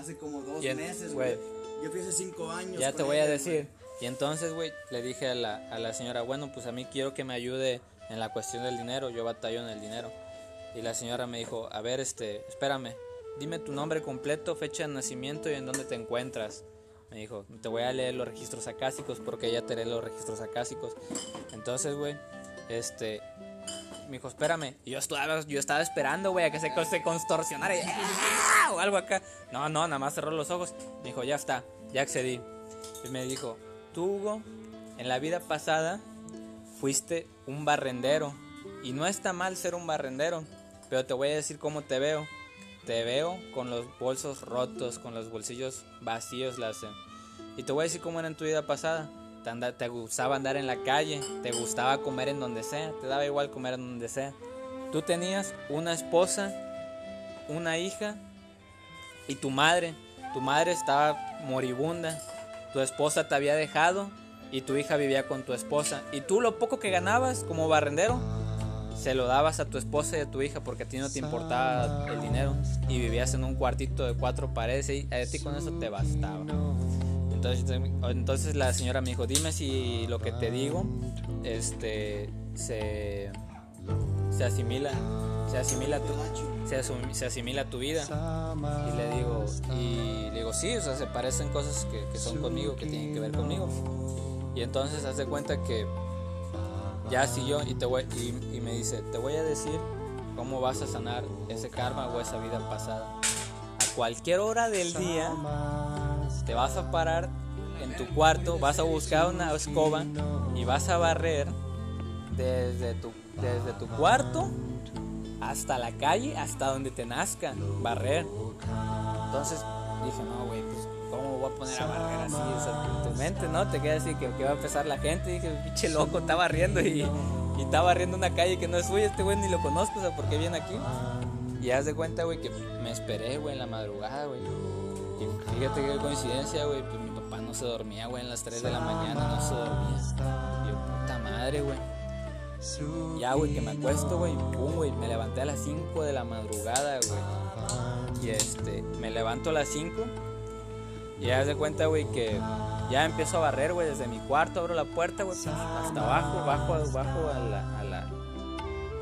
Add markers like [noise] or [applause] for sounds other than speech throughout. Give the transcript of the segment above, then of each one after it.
hace como dos en- meses, güey. Yo fui hace cinco años. Ya te voy a ella, decir. Y entonces, güey, le dije a la, a la señora, bueno, pues a mí quiero que me ayude en la cuestión del dinero, yo batallo en el dinero. Y la señora me dijo, a ver, este, espérame, dime tu nombre completo, fecha de nacimiento y en dónde te encuentras. Me dijo, te voy a leer los registros acásicos porque ella te lee los registros acásicos. Entonces, güey, este, me dijo, espérame. Y yo estaba, yo estaba esperando, güey, a que se, se contorsionara y, ¡ah! o algo acá. No, no, nada más cerró los ojos. Me dijo, ya está, ya accedí. Y me dijo, tú, Hugo, en la vida pasada fuiste un barrendero. Y no está mal ser un barrendero, pero te voy a decir cómo te veo. Te veo con los bolsos rotos, con los bolsillos vacíos, eh, Y te voy a decir cómo era en tu vida pasada. Te, anda- te gustaba andar en la calle, te gustaba comer en donde sea, te daba igual comer en donde sea. Tú tenías una esposa, una hija y tu madre. Tu madre estaba moribunda, tu esposa te había dejado y tu hija vivía con tu esposa. Y tú lo poco que ganabas como barrendero, se lo dabas a tu esposa y a tu hija porque a ti no te importaba el dinero y vivías en un cuartito de cuatro paredes y a ti con eso te bastaba. Entonces, entonces la señora me dijo, dime si lo que te digo este, se, se asimila, se asimila tu, se, se asimila tu vida. Y le digo, y le digo, sí, o sea, se parecen cosas que, que son conmigo, que tienen que ver conmigo. Y entonces hace cuenta que ya siguió y, te voy, y, y me dice, te voy a decir cómo vas a sanar ese karma o esa vida pasada. A cualquier hora del día te vas a parar en tu cuarto, vas a buscar una escoba y vas a barrer desde tu, desde tu cuarto hasta la calle, hasta donde te nazca, barrer. Entonces dije, no, güey, pues, ¿cómo voy a poner a barrer así? O sea, tu mente, ¿no? Te queda así que, va a empezar la gente. dije, pinche loco, está barriendo y, y está barriendo una calle que no es suya. Este güey ni lo conozco, o sea, ¿por qué viene aquí? Y haz de cuenta, güey, que me esperé, güey, en la madrugada, güey. Y fíjate qué coincidencia, güey, pues mi papá no se dormía, güey, en las 3 de la mañana no se dormía. Yo, puta madre, güey. Ya, güey, que me acuesto, güey, pum, güey, me levanté a las 5 de la madrugada, güey. Y este, me levanto a las 5 y haz de cuenta, güey, que ya empiezo a barrer, güey, desde mi cuarto, abro la puerta, güey, hasta abajo, bajo, bajo a la, a la,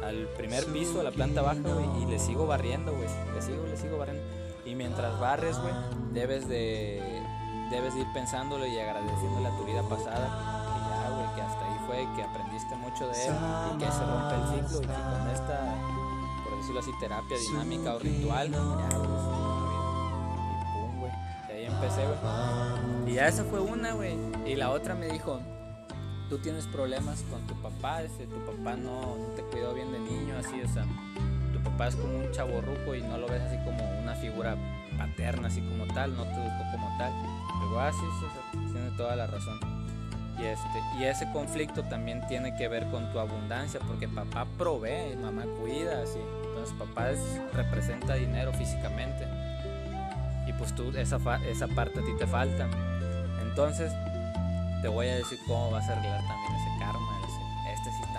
al primer piso, a la planta baja, güey, y le sigo barriendo, güey, le sigo, le sigo barriendo. Y mientras barres, güey, debes de, debes de ir pensándolo y agradeciéndole a tu vida pasada, que ya, güey, que hasta ahí fue, que aprendiste mucho de él y que se rompe el ciclo y que con esta, por decirlo así, terapia dinámica o ritual, ya, güey, bien. Y pum, güey, y ahí empecé, güey. Y ya esa fue una, güey. Y la otra me dijo, tú tienes problemas con tu papá, ese, tu papá no, no te cuidó bien de niño, así, o sea, papá es como un chaborruco y no lo ves así como una figura paterna, así como tal, no te educó como tal. Digo, ah, sí, sí, tiene toda la razón. Y, este, y ese conflicto también tiene que ver con tu abundancia, porque papá provee, mamá cuida, así. Entonces papá es- representa dinero físicamente. Y pues tú, esa, esa parte a ti te falta. Entonces, te voy a decir cómo vas a arreglar también ese karma. ese- Este sí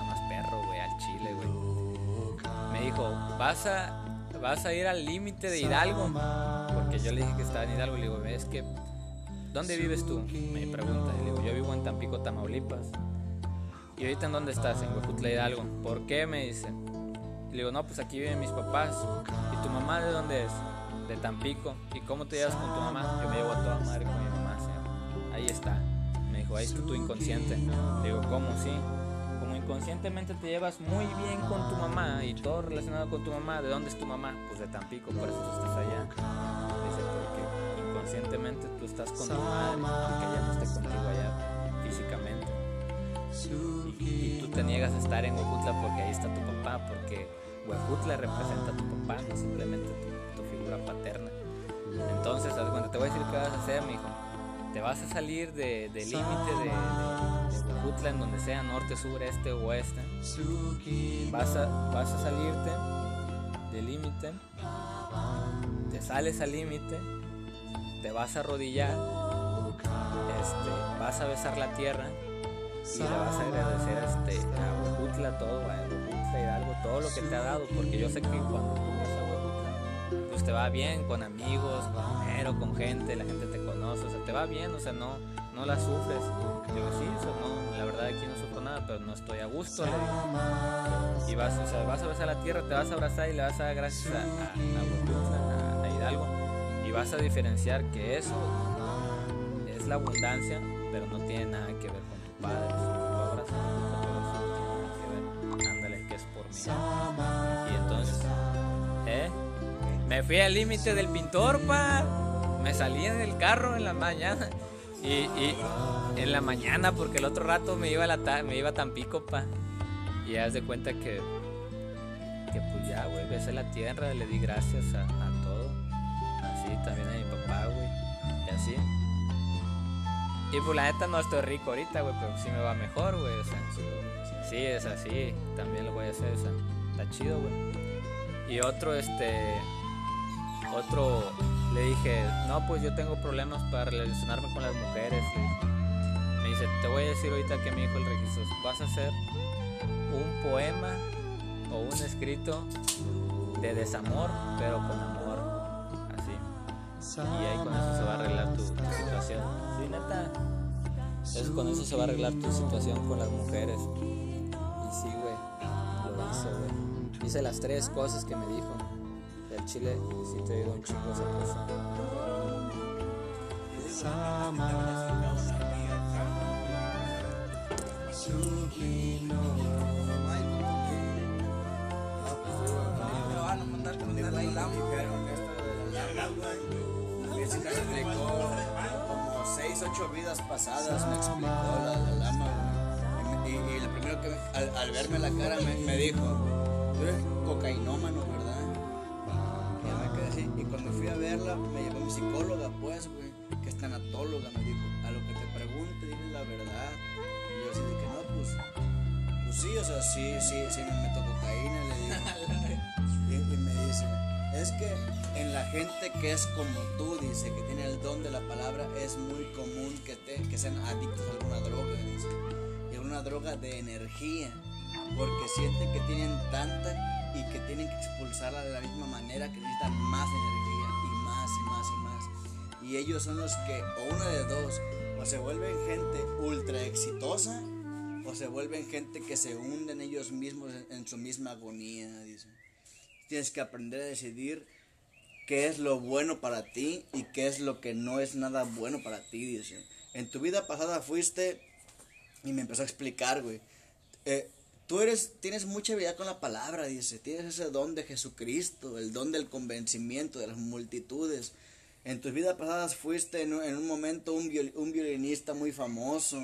vas a, vas a ir al límite de Hidalgo. Porque yo le dije que estaba en Hidalgo. Le digo, es que, ¿dónde vives tú? Me pregunta. Le digo, yo vivo en Tampico, Tamaulipas. ¿Y ahorita en dónde estás? En Huejutla Hidalgo. ¿Por qué? Me dice. Le digo, no, pues aquí viven mis papás. ¿Y tu mamá de dónde es? De Tampico. ¿Y cómo te llevas con tu mamá? Yo me llevo a toda madre con mi mamá. Ahí está. Me dijo, ahí está tu inconsciente. Le digo, ¿cómo? Sí. Inconscientemente te llevas muy bien con tu mamá y todo relacionado con tu mamá. ¿De dónde es tu mamá? Pues de Tampico, por eso tú estás allá. Dice, porque inconscientemente tú estás con tu madre, aunque ella no esté contigo allá físicamente. Y, tú te niegas a estar en Huejutla porque ahí está tu papá, porque Huejutla representa a tu papá, no simplemente tu, figura paterna. Entonces, te voy a decir qué vas a hacer, mijo. Te vas a salir de- del límite de, de, de Huejutla, en donde sea norte, sur, este o oeste. Vas a, vas a salirte del límite, te sales al límite, te vas a arrodillar, este, vas a besar la tierra. Y le vas a agradecer a, este, a Huejutla todo, a Huejutla Hidalgo, todo lo que te ha dado, porque yo sé que cuando tú vas a Huejutla, pues te va bien con amigos, con dinero con gente, la gente te o sea, te va bien, o sea, no, no la sufres. Digo, sí, eso no, la verdad aquí no sufro nada, pero no estoy a gusto. Y vas, o sea, vas a besar la tierra, te vas a abrazar y le vas a dar gracias a Hidalgo. Y vas a diferenciar que eso es la abundancia, pero no tiene nada que ver con tu padre. Tu abrazo, no tiene que ver. Ándale, que es por mí. Y entonces, ¿eh? Me fui al límite del pintor, pa. Me salí en el carro en la mañana. [laughs] Y, y en la mañana, porque el otro rato me iba a, la me iba a Tampico, pa. Y haz de cuenta que, que pues ya, güey, besé la tierra, le di gracias a, a todo. Así también a mi papá, güey. Y así. Y pues la neta no estoy rico ahorita, güey, pero sí me va mejor, güey. O sea, sí, es así. También lo voy a hacer, o sea, está chido, güey. Y otro, este otro le dije, no, pues yo tengo problemas para relacionarme con las mujeres. Me dice, te voy a decir ahorita que me dijo el registro, vas a hacer un poema o un escrito de desamor, pero con amor. Así. Y ahí con eso se va a arreglar tu, tu situación. Sí, neta. Eso, con eso se va a arreglar tu situación con las mujeres. Y sí, güey. Lo hice, güey. Hice las tres cosas que me dijo. Chile sí te digo un chingo esa como 6, 8 vidas pasadas, me explicó la, la lama, y, y, lo primero que al, al, verme la cara me, me dijo, tú eres cocainómano, cuando fui a verla, me llevó mi psicóloga, pues, güey, que es tanatóloga, me dijo, a lo que te pregunte, dile la verdad. Y yo así de que no, pues, pues sí, o sea, sí, sí, sí me meto cocaína, le digo. [laughs] y, y me dice, es que en la gente que es como tú, dice, que tiene el don de la palabra, es muy común que, te, que sean adictos a alguna droga, dice. Y alguna droga de energía, porque sienten que tienen tanta y que tienen que expulsarla de la misma manera que necesitan más energía Y ellos son los que, o una de dos, o se vuelven gente ultra exitosa, o se vuelven gente que se hunden ellos mismos en, su misma agonía, dice. Tienes que aprender a decidir qué es lo bueno para ti y qué es lo que no es nada bueno para ti, dice. En tu vida pasada fuiste y me empezó a explicar, güey. Eh, tú eres, tienes mucha habilidad con la palabra, dice. Tienes ese don de Jesucristo, el don del convencimiento de las multitudes. En tus vidas pasadas fuiste en, en un momento un, viol, un violinista muy famoso.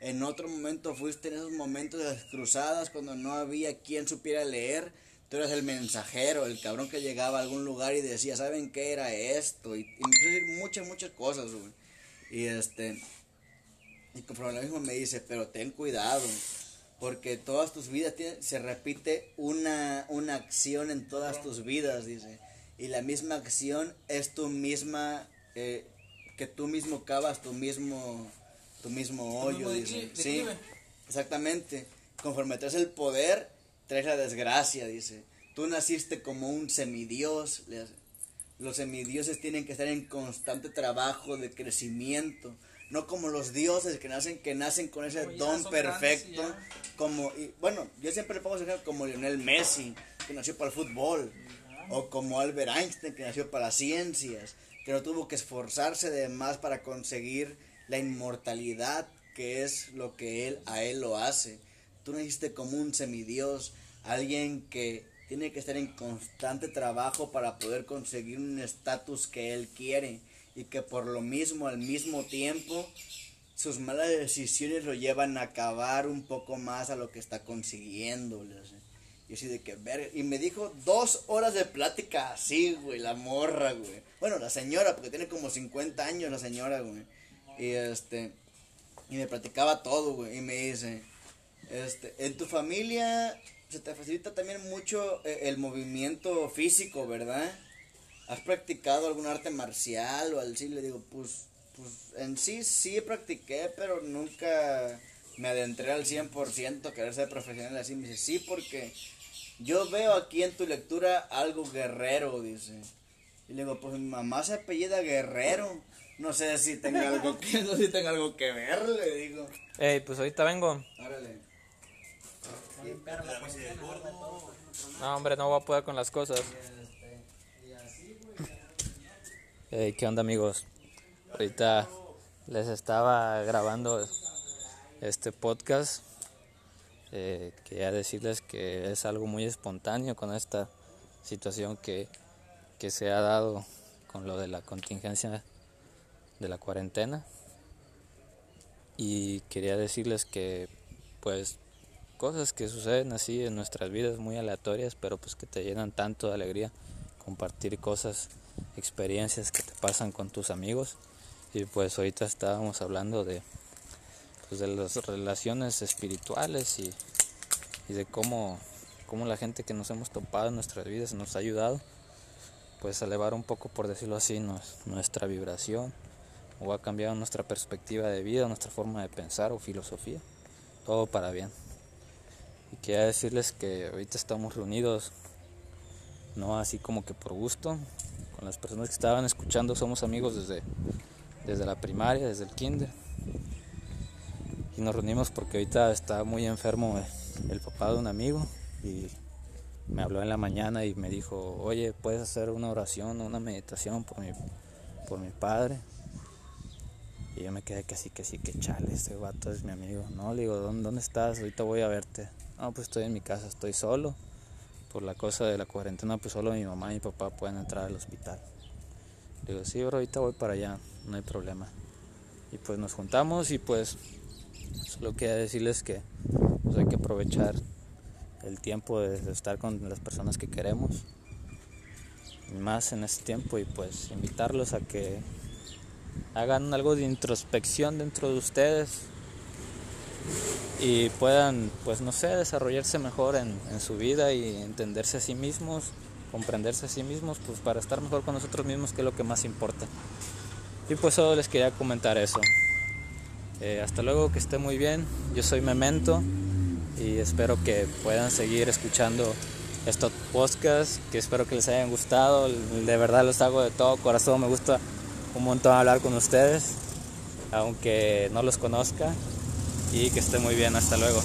En otro momento fuiste en esos momentos de las cruzadas cuando no había quien supiera leer tú eras el mensajero, el cabrón que llegaba a algún lugar y decía, ¿saben qué era esto? Y, y me decir muchas, muchas cosas, güey. Y este, y conforme lo mismo me dice, pero ten cuidado, porque todas tus vidas tiene, se repite una, una acción en todas tus vidas, dice. Y la misma acción es tu misma, eh, que tú mismo cavas tu mismo, tu mismo hoyo, dice. Sí, exactamente. Conforme traes el poder, traes la desgracia, dice. Tú naciste como un semidios. Los semidioses tienen que estar en constante trabajo de crecimiento. No como los dioses que nacen, que nacen con ese como don perfecto. Grandes, como, y, bueno, yo siempre le pongo ejemplo como Lionel Messi, que nació para el fútbol. O como Albert Einstein, que nació para ciencias. Que no tuvo que esforzarse de más para conseguir la inmortalidad, que es lo que él a él lo hace. Tú naciste como un semidios, alguien que tiene que estar en constante trabajo para poder conseguir un estatus que él quiere y que por lo mismo al mismo tiempo sus malas decisiones lo llevan a acabar un poco más a lo que está consiguiendo. Y así de que ver, y me dijo dos horas de plática así, güey, la morra, güey. Bueno, la señora, porque tiene como 50 años la señora, güey. Y este, y me platicaba todo, güey, y me dice, este, en tu familia se te facilita también mucho eh, el movimiento físico, ¿verdad? ¿Has practicado algún arte marcial o así? Le digo, pues, pues en sí sí practiqué, pero nunca me adentré al 100% a querer ser profesional así. Me dice, sí, porque yo veo aquí en tu lectura algo guerrero, dice. Y le digo, pues mi mamá se apellida Guerrero. No sé si tenga algo que, [laughs] no sé si tenga algo que ver, le digo. Ey, pues ahorita vengo. Órale. No, hombre, no voy a poder con las cosas. Ey, ¿qué onda, amigos? Ahorita les estaba grabando este podcast. Eh, quería decirles que es algo muy espontáneo con esta situación que, que se ha dado con lo de la contingencia de la cuarentena. Y quería decirles que, pues, cosas que suceden así en nuestras vidas muy aleatorias, pero pues que te llenan tanto de alegría compartir cosas, experiencias que te pasan con tus amigos. Y pues ahorita estábamos hablando de, pues, de las relaciones espirituales y, y de cómo, cómo la gente que nos hemos topado en nuestras vidas nos ha ayudado pues a elevar un poco, por decirlo así, nos- nuestra vibración o ha cambiado nuestra perspectiva de vida, nuestra forma de pensar o filosofía. Todo para bien. Y quería decirles que ahorita estamos reunidos, no así como que por gusto, con las personas que estaban escuchando, somos amigos desde, desde la primaria, desde el kinder. Y nos reunimos porque ahorita está muy enfermo el, papá de un amigo y me habló en la mañana y me dijo, oye, ¿puedes hacer una oración, una meditación por mi, por mi padre? Y yo me quedé que sí, que sí, que chale, este vato es mi amigo. No, le digo, ¿dónde, dónde estás? Ahorita voy a verte. No, pues estoy en mi casa, estoy solo. Por la cosa de la cuarentena, pues solo mi mamá y mi papá pueden entrar al hospital. Le digo, sí, bro, ahorita voy para allá, no hay problema. Y pues nos juntamos y pues solo quería decirles que pues, hay que aprovechar el tiempo de, estar con las personas que queremos. Más en este tiempo y pues invitarlos a que hagan algo de introspección dentro de ustedes y puedan, pues no sé, desarrollarse mejor en, en su vida y entenderse a sí mismos, comprenderse a sí mismos, pues para estar mejor con nosotros mismos, que es lo que más importa. Y pues solo les quería comentar eso. Eh, hasta luego, que esté muy bien. Yo soy Memento y espero que puedan seguir escuchando estos podcasts, que espero que les hayan gustado. De verdad los hago de todo corazón, me gusta un montón hablar con ustedes, aunque no los conozca. Y que esté muy bien, hasta luego.